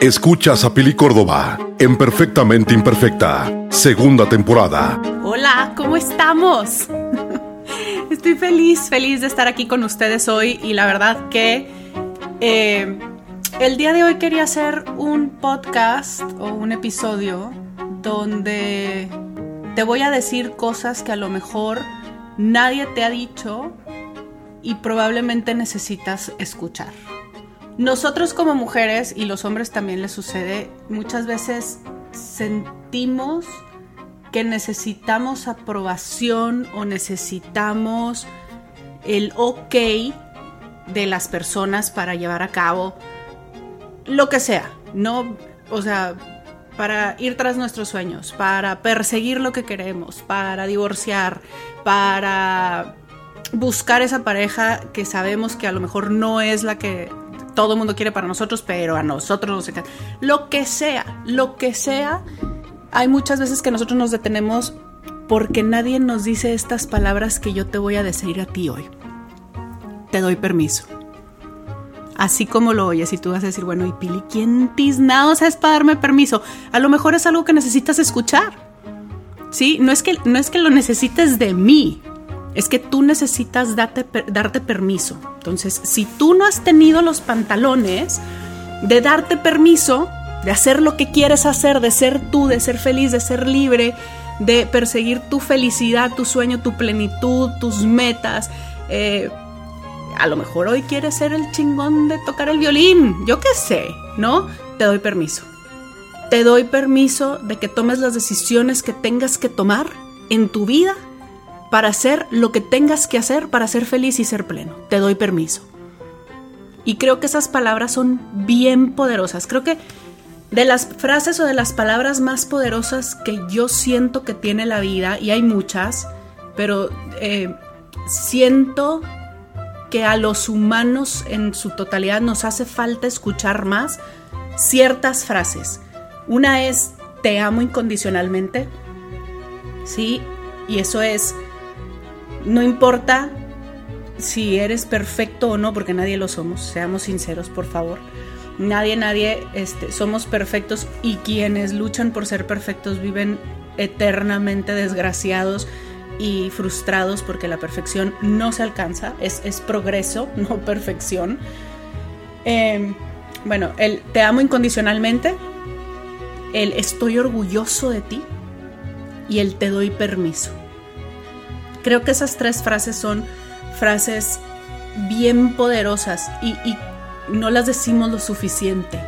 Escuchas a Pili Córdoba en Perfectamente Imperfecta, segunda temporada. Hola, ¿cómo estamos? Estoy feliz, feliz de estar aquí con ustedes hoy y la verdad que eh, el día de hoy quería hacer un podcast o un episodio donde te voy a decir cosas que a lo mejor nadie te ha dicho y probablemente necesitas escuchar. Nosotros como mujeres, y los hombres también les sucede, muchas veces sentimos que necesitamos aprobación o necesitamos el ok de las personas para llevar a cabo lo que sea, no, o sea, para ir tras nuestros sueños, para perseguir lo que queremos, para divorciar, para buscar esa pareja que sabemos que a lo mejor no es la que todo el mundo quiere para nosotros, pero a nosotros no sé qué. Lo que sea, lo que sea, hay muchas veces que nosotros nos detenemos porque nadie nos dice estas palabras que yo te voy a decir a ti hoy. Te doy permiso. Así como lo oyes y tú vas a decir, bueno, y Pili, ¿quién tiznados es para darme permiso? A lo mejor es algo que necesitas escuchar. ¿Sí? No es que, no es que lo necesites de mí, es que tú necesitas darte, permiso. Entonces, si tú no has tenido los pantalones de darte permiso, de hacer lo que quieres hacer, de ser tú, de ser feliz, de ser libre, de perseguir tu felicidad, tu sueño, tu plenitud, tus metas, eh, a lo mejor hoy quieres ser el chingón de tocar el violín, yo qué sé, ¿no? Te doy permiso. Te doy permiso de que tomes las decisiones que tengas que tomar en tu vida para hacer lo que tengas que hacer para ser feliz y ser pleno. Te doy permiso. Y creo que esas palabras son bien poderosas. Creo que de las frases o de las palabras más poderosas que yo siento que tiene la vida, y hay muchas, pero eh, siento que a los humanos en su totalidad nos hace falta escuchar más ciertas frases. Una es, te amo incondicionalmente, ¿sí? Y eso es, no importa si eres perfecto o no, porque nadie lo somos, seamos sinceros, por favor. Nadie, nadie, este, somos perfectos y quienes luchan por ser perfectos viven eternamente desgraciados y frustrados porque la perfección no se alcanza, es, es progreso, no perfección. Em, bueno, el te amo incondicionalmente, el estoy orgulloso de ti y el te doy permiso. Creo que esas tres frases son frases bien poderosas y, no las decimos lo suficiente.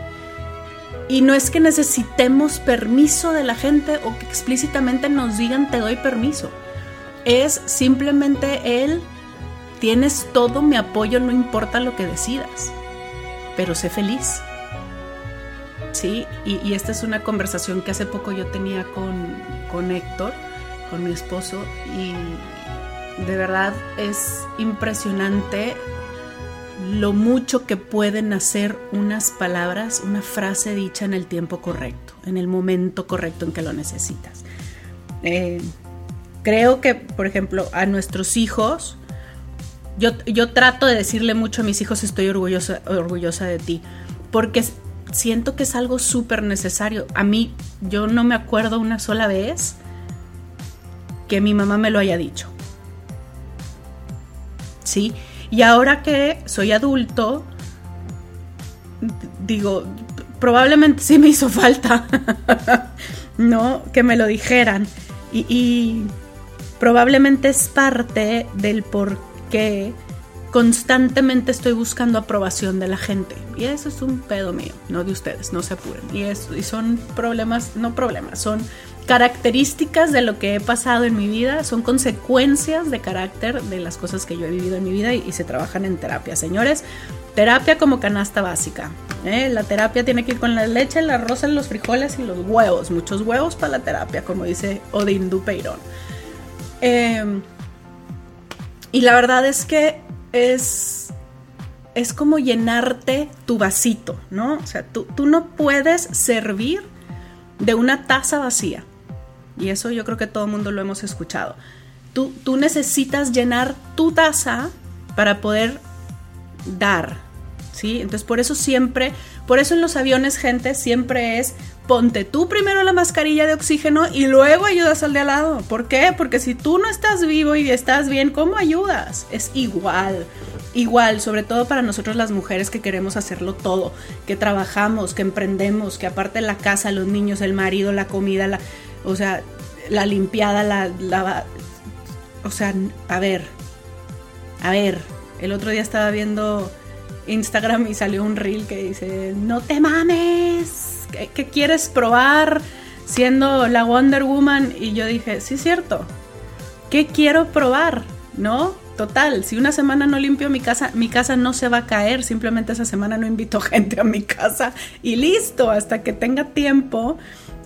Y no es que necesitemos permiso de la gente o que explícitamente nos digan te doy permiso. Es simplemente el tienes todo mi apoyo, no importa lo que decidas, pero sé feliz. Sí, y, esta es una conversación que hace poco yo tenía con, con Héctor, con mi esposo, y de verdad es impresionante lo mucho que pueden hacer unas palabras, una frase dicha en el tiempo correcto, en el momento correcto en que lo necesitas. Eh, creo que, por ejemplo, a nuestros hijos, yo, yo, trato de decirle mucho a mis hijos estoy orgullosa, orgullosa de ti, porque siento que es algo súper necesario. A mí, yo no me acuerdo una sola vez que mi mamá me lo haya dicho. ¿Sí? Y ahora que soy adulto, digo, probablemente sí me hizo falta, ¿no? Que me lo dijeran. Y, probablemente es parte del por qué constantemente estoy buscando aprobación de la gente. Y eso es un pedo mío, no de ustedes, no se apuren. Y, eso, y son problemas, no problemas, son características de lo que he pasado en mi vida, son consecuencias de carácter de las cosas que yo he vivido en mi vida y, se trabajan en terapia. Señores, terapia como canasta básica. ¿eh? La terapia tiene que ir con la leche, el arroz, los frijoles y los huevos. Muchos huevos para la terapia, como dice Odín Dupeirón. Em, y la verdad es que es, es como llenarte tu vasito, ¿no? O sea, tú, tú no puedes servir de una taza vacía. Y eso yo creo que todo el mundo lo hemos escuchado. Tú, tú necesitas llenar tu taza para poder dar, ¿sí? Entonces por eso siempre, por eso en los aviones, gente, siempre es ponte tú primero la mascarilla de oxígeno y luego ayudas al de al lado. ¿Por qué? Porque si tú no estás vivo y estás bien, ¿cómo ayudas? Es igual. Igual, sobre todo para nosotros las mujeres que queremos hacerlo todo, que trabajamos, que emprendemos, que aparte la casa, los niños, el marido, la comida, la, o sea, la limpiada, la, o sea, a ver, a ver, el otro día estaba viendo Instagram y salió un reel que dice, no te mames, ¿qué, quieres probar siendo la Wonder Woman? Y yo dije, sí es cierto, ¿qué quiero probar? ¿No? Total, si una semana no limpio mi casa, mi casa no se va a caer, simplemente esa semana no invito gente a mi casa y listo, hasta que tenga tiempo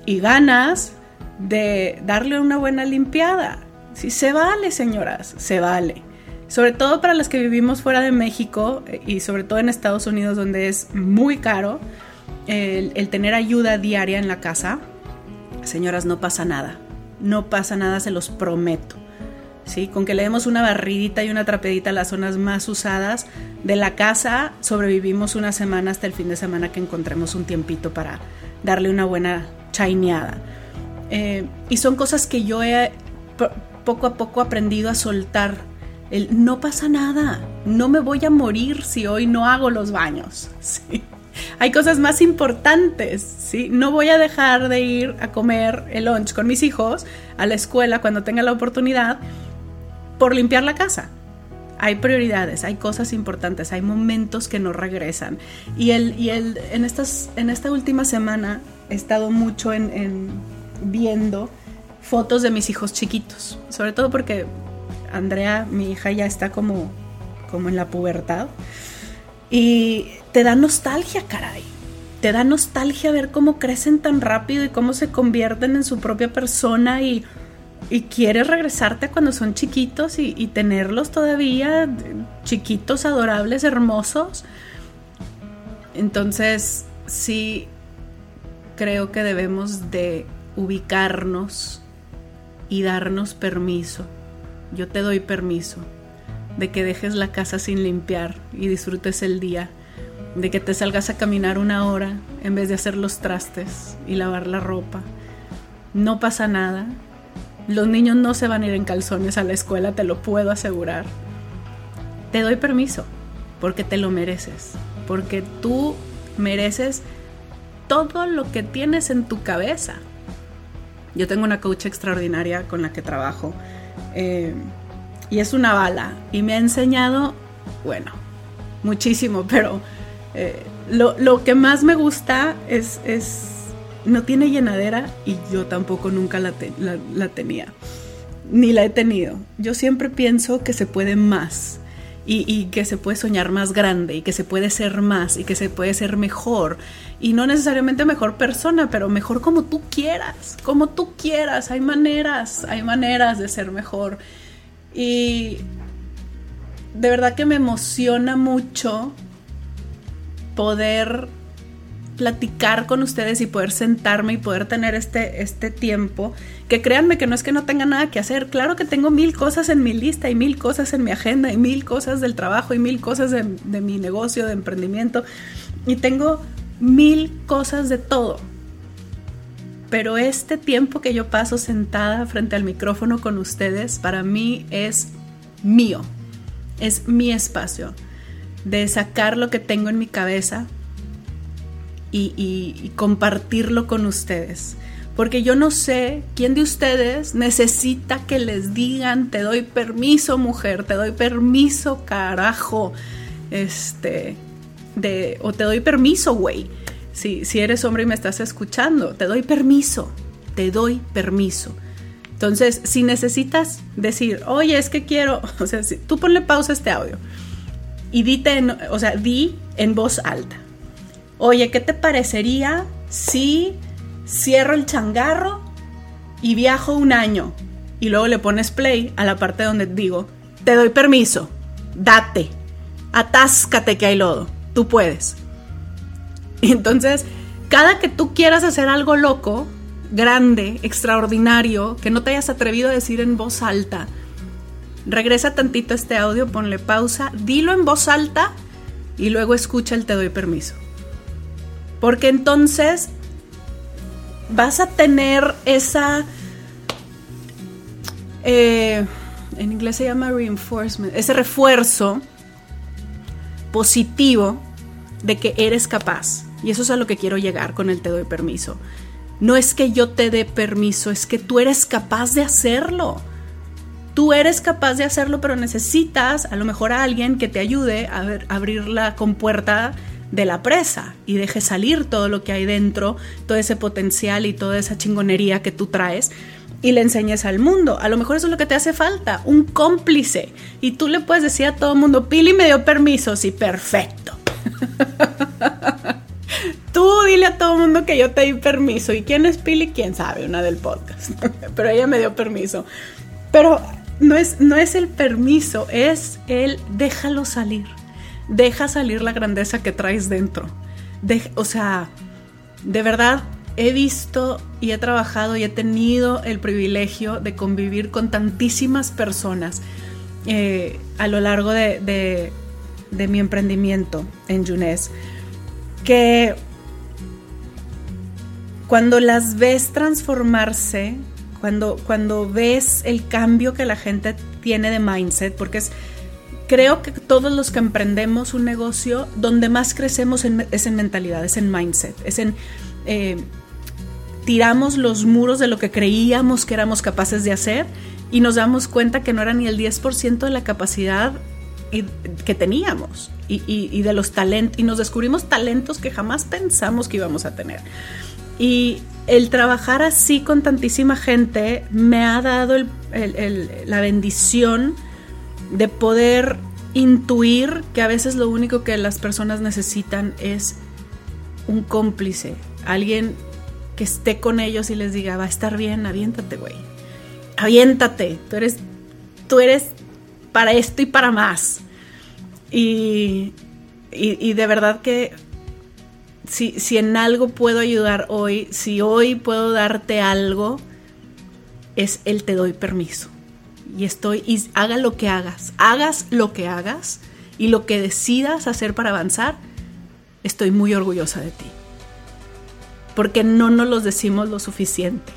y ganas de darle una buena limpiada. Si se vale, señoras, se vale sobre todo para las que vivimos fuera de México eh, y sobre todo en Estados Unidos donde es muy caro el, tener ayuda diaria en la casa, señoras, no pasa nada, no pasa nada, se los prometo. ¿Sí? Con que le demos una barridita y una trapedita a las zonas más usadas de la casa, sobrevivimos una semana hasta el fin de semana que encontremos un tiempito para darle una buena chaineada. Eh, y son cosas que yo he poco a poco aprendido a soltar no pasa nada, no me voy a morir si hoy no hago los baños. ¿sí? Hay cosas más importantes, ¿sí? No voy a dejar de ir a comer el lunch con mis hijos a la escuela cuando tenga la oportunidad por limpiar la casa. Hay prioridades, hay cosas importantes, hay momentos que no regresan. Y, el, y el, en, estas, en esta última semana he estado mucho en viendo fotos de mis hijos chiquitos, sobre todo porque Andrea, mi hija, ya está como, como en la pubertad. Y te da nostalgia, caray. Te da nostalgia ver cómo crecen tan rápido y cómo se convierten en su propia persona y, y quieres regresarte cuando son chiquitos y, y tenerlos todavía chiquitos, adorables, hermosos. Entonces, sí, creo que debemos de ubicarnos y darnos permiso yo te doy permiso de que dejes la casa sin limpiar y disfrutes el día, de que te salgas a caminar una hora en vez de hacer los trastes y lavar la ropa. No pasa nada. Los niños no se van a ir en calzones a la escuela, te lo puedo asegurar. Te doy permiso, porque te lo mereces, porque tú mereces todo lo que tienes en tu cabeza. Yo tengo una coach extraordinaria con la que trabajo eh, y es una bala. Y me ha enseñado, bueno, muchísimo, pero eh, lo, que más me gusta es, es, no tiene llenadera y yo tampoco nunca la, la tenía, ni la he tenido. Yo siempre pienso que se puede más. Y, y, que se puede soñar más grande y que se puede ser más y que se puede ser mejor y no necesariamente mejor persona, pero mejor como tú quieras, como tú quieras, hay maneras, hay maneras de ser mejor y de verdad que me emociona mucho poder platicar con ustedes y poder sentarme y poder tener este, este tiempo, que créanme que no es que no tenga nada que hacer, claro que tengo mil cosas en mi lista y mil cosas en mi agenda y mil cosas del trabajo y mil cosas de, de mi negocio, de emprendimiento y tengo mil cosas de todo. Pero este tiempo que yo paso sentada frente al micrófono con ustedes, para mí es mío, es mi espacio de sacar lo que tengo en mi cabeza, y, compartirlo con ustedes. Porque yo no sé quién de ustedes necesita que les digan, te doy permiso mujer, te doy permiso carajo, este, de, o te doy permiso güey. Si, si eres hombre y me estás escuchando, te doy permiso, te doy permiso. Entonces, si necesitas decir, oye, es que quiero, o sea, si, tú ponle pausa a este audio y dite, o sea, di en voz alta oye, ¿qué te parecería si cierro el changarro y viajo un año? Y luego le pones play a la parte donde digo, te doy permiso, date, atáscate que hay lodo, tú puedes. Entonces, cada que tú quieras hacer algo loco, grande, extraordinario, que no te hayas atrevido a decir en voz alta, regresa tantito este audio, ponle pausa, dilo en voz alta y luego escucha el te doy permiso. Porque entonces vas a tener esa... Eh, en inglés se llama reinforcement, ese refuerzo positivo de que eres capaz. Y eso es a lo que quiero llegar con el te doy permiso. No es que yo te dé permiso, es que tú eres capaz de hacerlo. Tú eres capaz de hacerlo, pero necesitas a lo mejor a alguien que te ayude a, abrir la compuerta de la presa y deje salir todo lo que hay dentro, todo ese potencial y toda esa chingonería que tú traes y le enseñes al mundo. A lo mejor eso es lo que te hace falta, un cómplice. Y tú le puedes decir a todo el mundo, Pili me dio permiso, sí, perfecto. tú dile a todo el mundo que yo te di permiso. ¿Y quién es Pili? ¿Quién sabe? Una del podcast. Pero ella me dio permiso. Pero no es, no es el permiso, es el déjalo salir. Deja salir la grandeza que traes dentro. o sea, de verdad, he visto y he trabajado y he tenido el privilegio de convivir con tantísimas personas eh, a lo largo de, mi emprendimiento en Yunes, que cuando las ves transformarse, cuando, cuando ves el cambio que la gente tiene de mindset, porque es, creo que todos los que emprendemos un negocio, donde más crecemos es en mentalidad, es en mindset, es en... Eh, tiramos los muros de lo que creíamos que éramos capaces de hacer y nos damos cuenta que no era ni el 10% de la capacidad que teníamos y, de los talentos, y nos descubrimos talentos que jamás pensamos que íbamos a tener. Y el trabajar así con tantísima gente me ha dado la bendición de poder intuir que a veces lo único que las personas necesitan es un cómplice, alguien que esté con ellos y les diga, va a estar bien, aviéntate, güey. Aviéntate, tú eres, tú eres para esto y para más. Y, y, de verdad que si, si en algo puedo ayudar hoy, si hoy puedo darte algo, es el te doy permiso. Y estoy, y haga lo que hagas, hagas lo que hagas y lo que decidas hacer para avanzar, estoy muy orgullosa de ti porque no nos los decimos lo suficiente.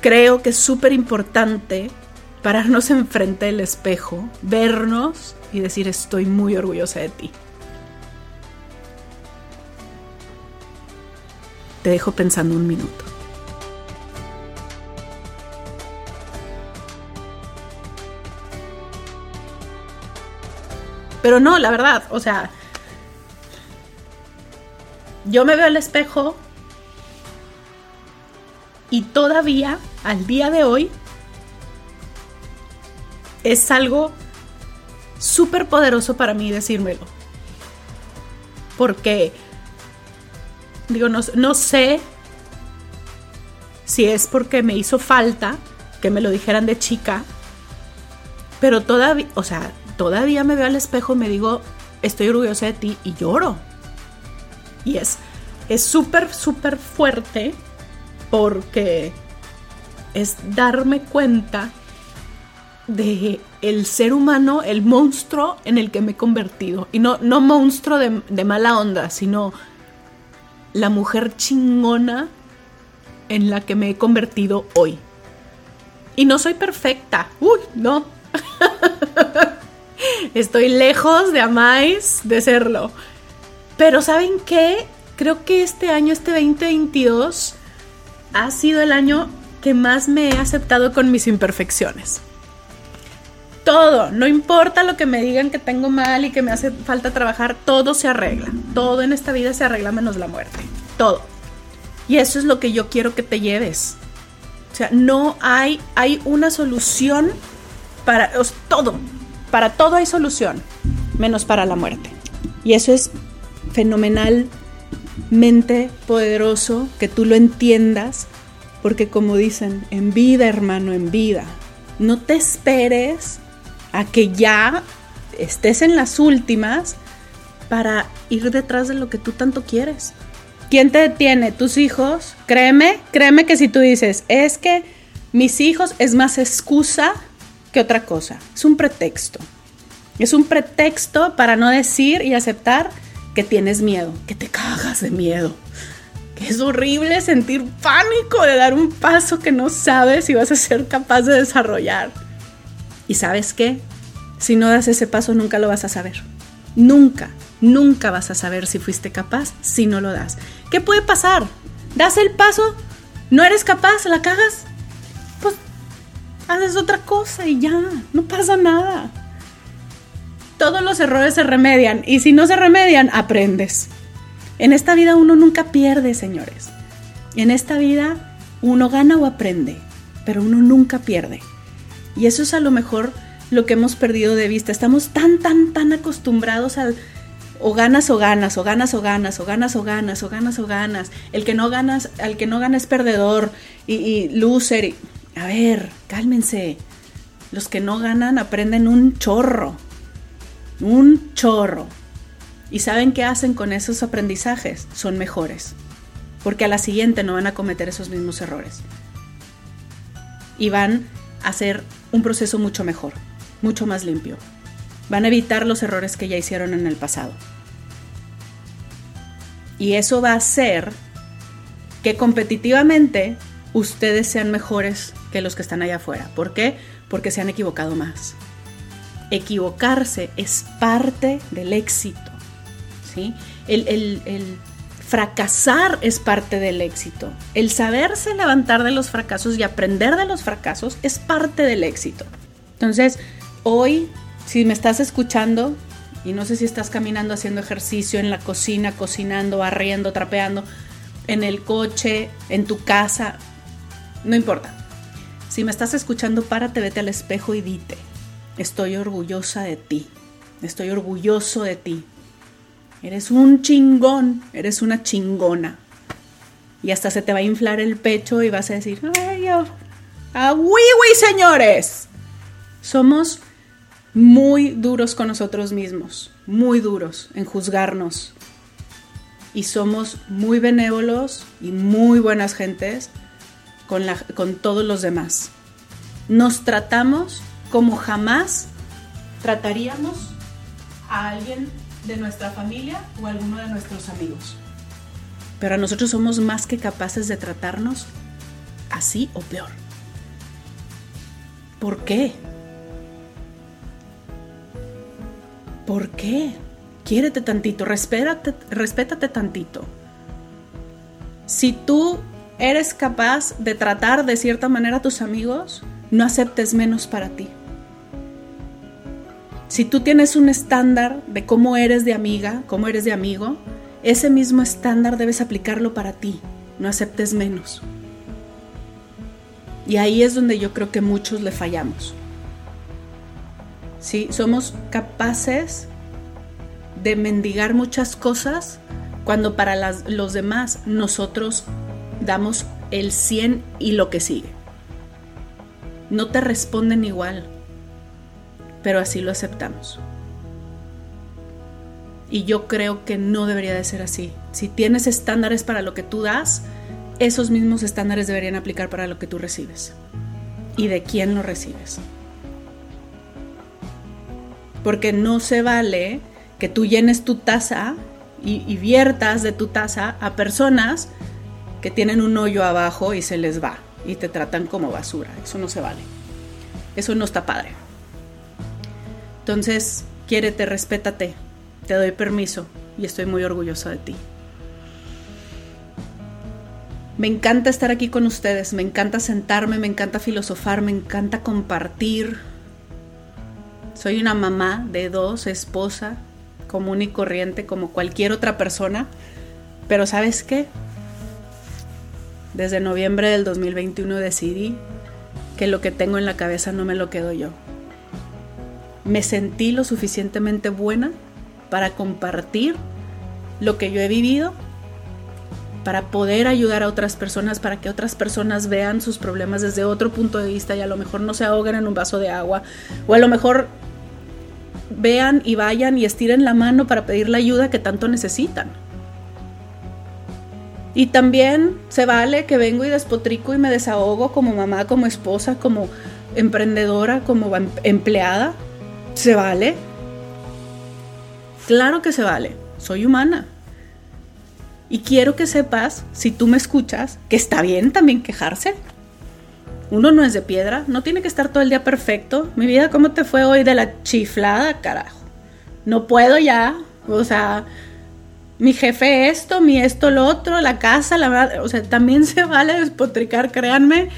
Creo que es súper importante pararnos enfrente del espejo, vernos y decir estoy muy orgullosa de ti. Te dejo pensando un minuto. Pero no, la verdad, o sea, yo me veo al espejo y todavía, al día de hoy, es algo súper poderoso para mí decírmelo. Porque, digo, no, no sé si es porque me hizo falta que me lo dijeran de chica, pero todavía, o sea, todavía me veo al espejo y me digo, estoy orgullosa de ti y lloro. Y es súper, súper fuerte porque es darme cuenta de el ser humano, el monstruo en el que me he convertido. Y no, no monstruo de, de mala onda, sino la mujer chingona en la que me he convertido hoy. Y no soy perfecta. Uy, no. Estoy lejos de amáis de serlo. Pero ¿saben qué? Creo que este año, este 2022, ha sido el año que más me he aceptado con mis imperfecciones. Todo, no importa lo que me digan que tengo mal y que me hace falta trabajar, todo se arregla. Todo en esta vida se arregla menos la muerte. Todo. Y eso es lo que yo quiero que te lleves. O sea, no hay, hay una solución para todo. Para todo hay solución, menos para la muerte. Y eso es fenomenalmente poderoso que tú lo entiendas, porque como dicen, en vida, hermano, en vida, no te esperes a que ya estés en las últimas para ir detrás de lo que tú tanto quieres. ¿Quién te detiene? ¿Tus hijos? Créeme, créeme que si tú dices, es que mis hijos es más excusa que otra cosa, es un pretexto. Es un pretexto para no decir y aceptar que tienes miedo, que te cagas de miedo. Que es horrible sentir pánico de dar un paso que no sabes si vas a ser capaz de desarrollar. ¿Y sabes qué? Si no das ese paso nunca lo vas a saber. Nunca, nunca vas a saber si fuiste capaz si no lo das. ¿Qué puede pasar? ¿Das el paso? ¿No eres capaz? ¿La cagas? Haces otra cosa y ya, no pasa nada. Todos los errores se remedian y si no se remedian, aprendes. En esta vida uno nunca pierde, señores. En esta vida uno gana o aprende, pero uno nunca pierde. Y eso es a lo mejor lo que hemos perdido de vista. Estamos tan, tan, tan acostumbrados al o ganas o ganas, o ganas o ganas, o ganas o ganas, o ganas o ganas. El que no ganas, al que no gana es perdedor y, y loser. A ver, cálmense. Los que no ganan aprenden un chorro. Un chorro. ¿Y saben qué hacen con esos aprendizajes? Son mejores. Porque a la siguiente no van a cometer esos mismos errores. Y van a hacer un proceso mucho mejor, mucho más limpio. Van a evitar los errores que ya hicieron en el pasado. Y eso va a hacer que competitivamente ustedes sean mejores que los que están allá afuera. ¿Por qué? Porque se han equivocado más. Equivocarse es parte del éxito. ¿sí? El, el fracasar es parte del éxito. El saberse levantar de los fracasos y aprender de los fracasos es parte del éxito. Entonces, hoy, si me estás escuchando, y no sé si estás caminando haciendo ejercicio en la cocina, cocinando, barriendo, trapeando, en el coche, en tu casa, no importa. Si me estás escuchando, párate, vete al espejo y dite, estoy orgullosa de ti, estoy orgulloso de ti. Eres un chingón, eres una chingona. Y hasta se te va a inflar el pecho y vas a decir, ay, ¡ah, señores! Somos muy duros con nosotros mismos, muy duros en juzgarnos. Y somos muy benévolos y muy buenas gentes con, la, con todos los demás. Nos tratamos como jamás trataríamos a alguien de nuestra familia o a alguno de nuestros amigos. Pero nosotros somos más que capaces de tratarnos así o peor. ¿Por qué? ¿Por qué? Quiérete tantito, respétate, respétate tantito. Si tú eres capaz de tratar de cierta manera a tus amigos, no aceptes menos para ti. Si tú tienes un estándar de cómo eres de amiga, cómo eres de amigo, ese mismo estándar debes aplicarlo para ti, no aceptes menos. Y ahí es donde yo creo que muchos le fallamos. ¿sí? Somos capaces de mendigar muchas cosas cuando para los demás nosotros damos el 100 y lo que sigue. No te responden igual, pero así lo aceptamos. Y yo creo que no debería de ser así. Si tienes estándares para lo que tú das, esos mismos estándares deberían aplicar para lo que tú recibes. ¿Y de quién lo recibes? porque no se vale que tú llenes tu taza y, viertas de tu taza a personas que tienen un hoyo abajo y se les va y te tratan como basura. Eso no se vale. Eso no está padre. Entonces, quiérete, respétate, te doy permiso y estoy muy orgullosa de ti. Me encanta estar aquí con ustedes, me encanta sentarme, me encanta filosofar, me encanta compartir, soy una mamá de dos, esposa, común y corriente como cualquier otra persona. Pero ¿sabes qué? Desde noviembre del 2021 decidí que lo que tengo en la cabeza no me lo quedo yo. Me sentí lo suficientemente buena para compartir lo que yo he vivido, para poder ayudar a otras personas, para que otras personas vean sus problemas desde otro punto de vista y a lo mejor no se ahoguen en un vaso de agua, o a lo mejor vean y vayan y estiren la mano para pedir la ayuda que tanto necesitan. Y también se vale que vengo y despotrico y me desahogo como mamá, como esposa, como emprendedora, como em-, empleada. Se vale. Claro que se vale, soy humana. Y quiero que sepas, si tú me escuchas, que está bien también quejarse. Uno no es de piedra, no tiene que estar todo el día perfecto. Mi vida, ¿cómo te fue hoy de la chiflada, carajo? No puedo ya, o sea, mi jefe esto, mi esto, lo otro, la casa, la verdad, o sea, también se vale despotricar, créanme,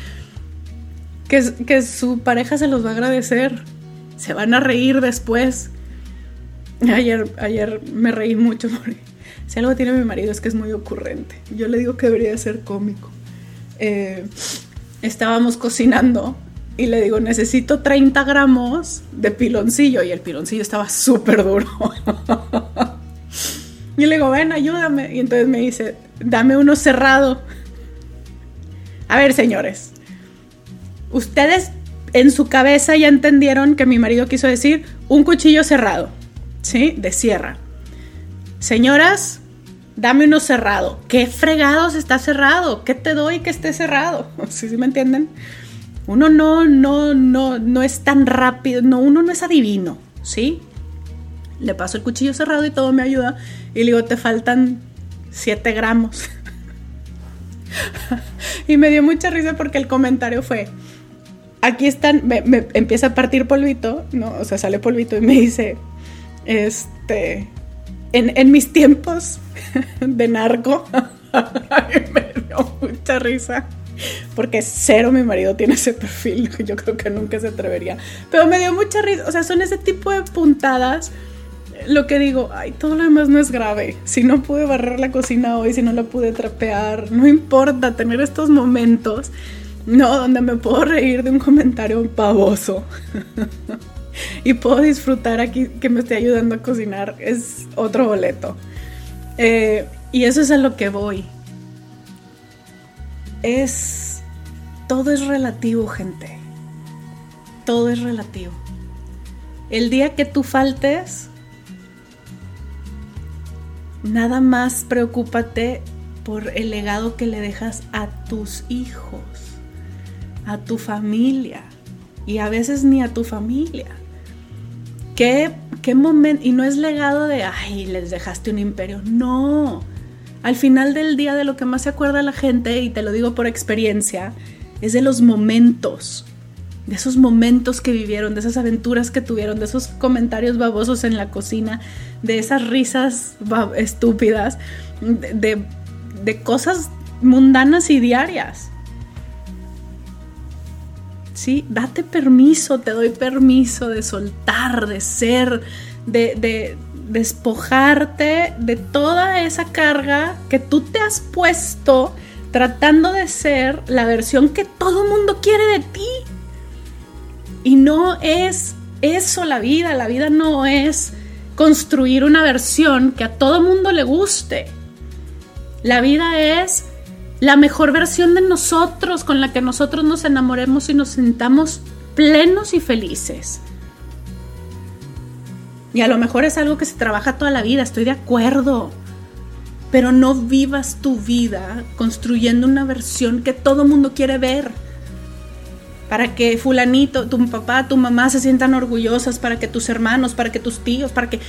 que, que su pareja se los va a agradecer, se van a reír después. Ayer, ayer me reí mucho porque si algo tiene mi marido es que es muy ocurrente. Yo le digo que debería ser cómico. Eh, estábamos cocinando y le digo, necesito 30 gramos de piloncillo. Y el piloncillo estaba súper duro. y le digo, ven, ayúdame. Y entonces me dice, dame uno cerrado. A ver, señores. Ustedes en su cabeza ya entendieron que mi marido quiso decir un cuchillo cerrado. ¿Sí? De sierra. Señoras, dame uno cerrado. ¿Qué fregados está cerrado? ¿Qué te doy que esté cerrado? ¿Sí, sí me entienden? Uno no, no, no, no es tan rápido, no, uno no es adivino, ¿sí? Le paso el cuchillo cerrado y todo me ayuda. Y le digo, te faltan 7 gramos. y me dio mucha risa porque el comentario fue, aquí están, me, empieza a partir polvito, ¿no? O sea, sale polvito y me dice, este, en, mis tiempos de narco, me dio mucha risa. Porque cero mi marido tiene ese perfil, yo creo que nunca se atrevería. Pero me dio mucha risa, o sea, son ese tipo de puntadas. Lo que digo, ay, todo lo demás no es grave. Si no pude barrer la cocina hoy, si no la pude trapear, no importa tener estos momentos, no, donde me puedo reír de un comentario pavoso. y puedo disfrutar aquí que me esté ayudando a cocinar, es otro boleto. Eh, y eso es a lo que voy. Es... Todo es relativo, gente. Todo es relativo. El día que tú faltes, nada más preocúpate por el legado que le dejas a tus hijos, a tu familia y a veces ni a tu familia. ¿Qué, qué momento? Y no es legado de, ay, les dejaste un imperio. No. Al final del día de lo que más se acuerda la gente, y te lo digo por experiencia, es de los momentos. De esos momentos que vivieron, de esas aventuras que tuvieron, de esos comentarios babosos en la cocina, de esas risas estúpidas, de, de cosas mundanas y diarias. ¿sí? Date permiso, te doy permiso de soltar, de ser, de, despojarte de toda esa carga que tú te has puesto tratando de ser la versión que todo mundo quiere de ti. Y no es eso la vida, la vida no es construir una versión que a todo mundo le guste. La vida es la mejor versión de nosotros, con la que nosotros nos enamoremos y nos sintamos plenos y felices. Y a lo mejor es algo que se trabaja toda la vida, estoy de acuerdo. Pero no vivas tu vida construyendo una versión que todo mundo quiere ver. Para que fulanito, tu papá, tu mamá se sientan orgullosas, para que tus hermanos, para que tus tíos, para que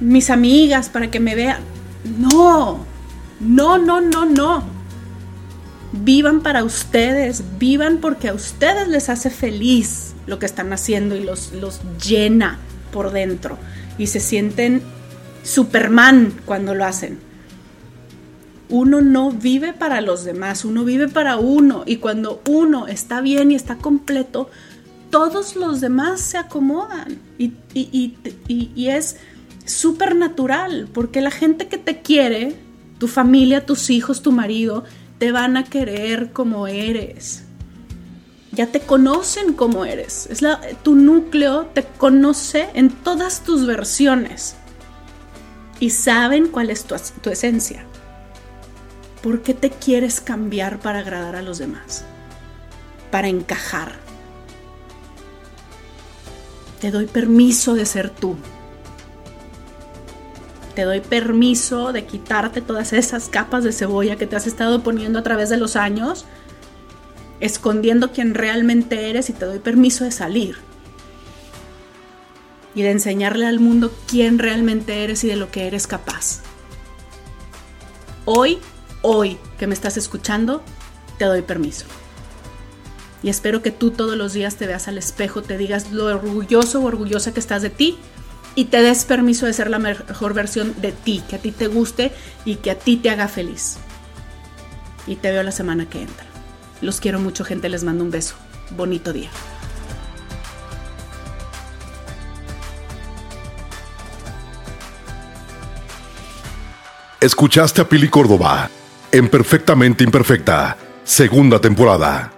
mis amigas, para que me vean. No, no, no, no, no. Vivan para ustedes, vivan porque a ustedes les hace feliz lo que están haciendo y los, los llena por dentro y se sienten Superman cuando lo hacen. Uno no vive para los demás, uno vive para uno y cuando uno está bien y está completo, todos los demás se acomodan y, es súper natural porque la gente que te quiere, tu familia, tus hijos, tu marido, te van a querer como eres. Ya te conocen como eres. Es la, tu núcleo te conoce en todas tus versiones. Y saben cuál es tu esencia. ¿Por qué te quieres cambiar para agradar a los demás? Para encajar. Te doy permiso de ser tú te doy permiso de quitarte todas esas capas de cebolla que te has estado poniendo a través de los años, escondiendo quién realmente eres y te doy permiso de salir. y de enseñarle al mundo quién realmente eres y de lo que eres capaz. Hoy, hoy que me estás escuchando, te doy permiso. Y espero que tú todos los días te veas al espejo, te digas lo orgulloso o orgullosa que estás de ti y te des permiso de ser la mejor versión de ti, que a ti te guste y que a ti te haga feliz. Y te veo la semana que entra. Los quiero mucho, gente. Les mando un beso. Bonito día. Escuchaste a Pili Córdoba en Perfectamente Imperfecta, segunda temporada.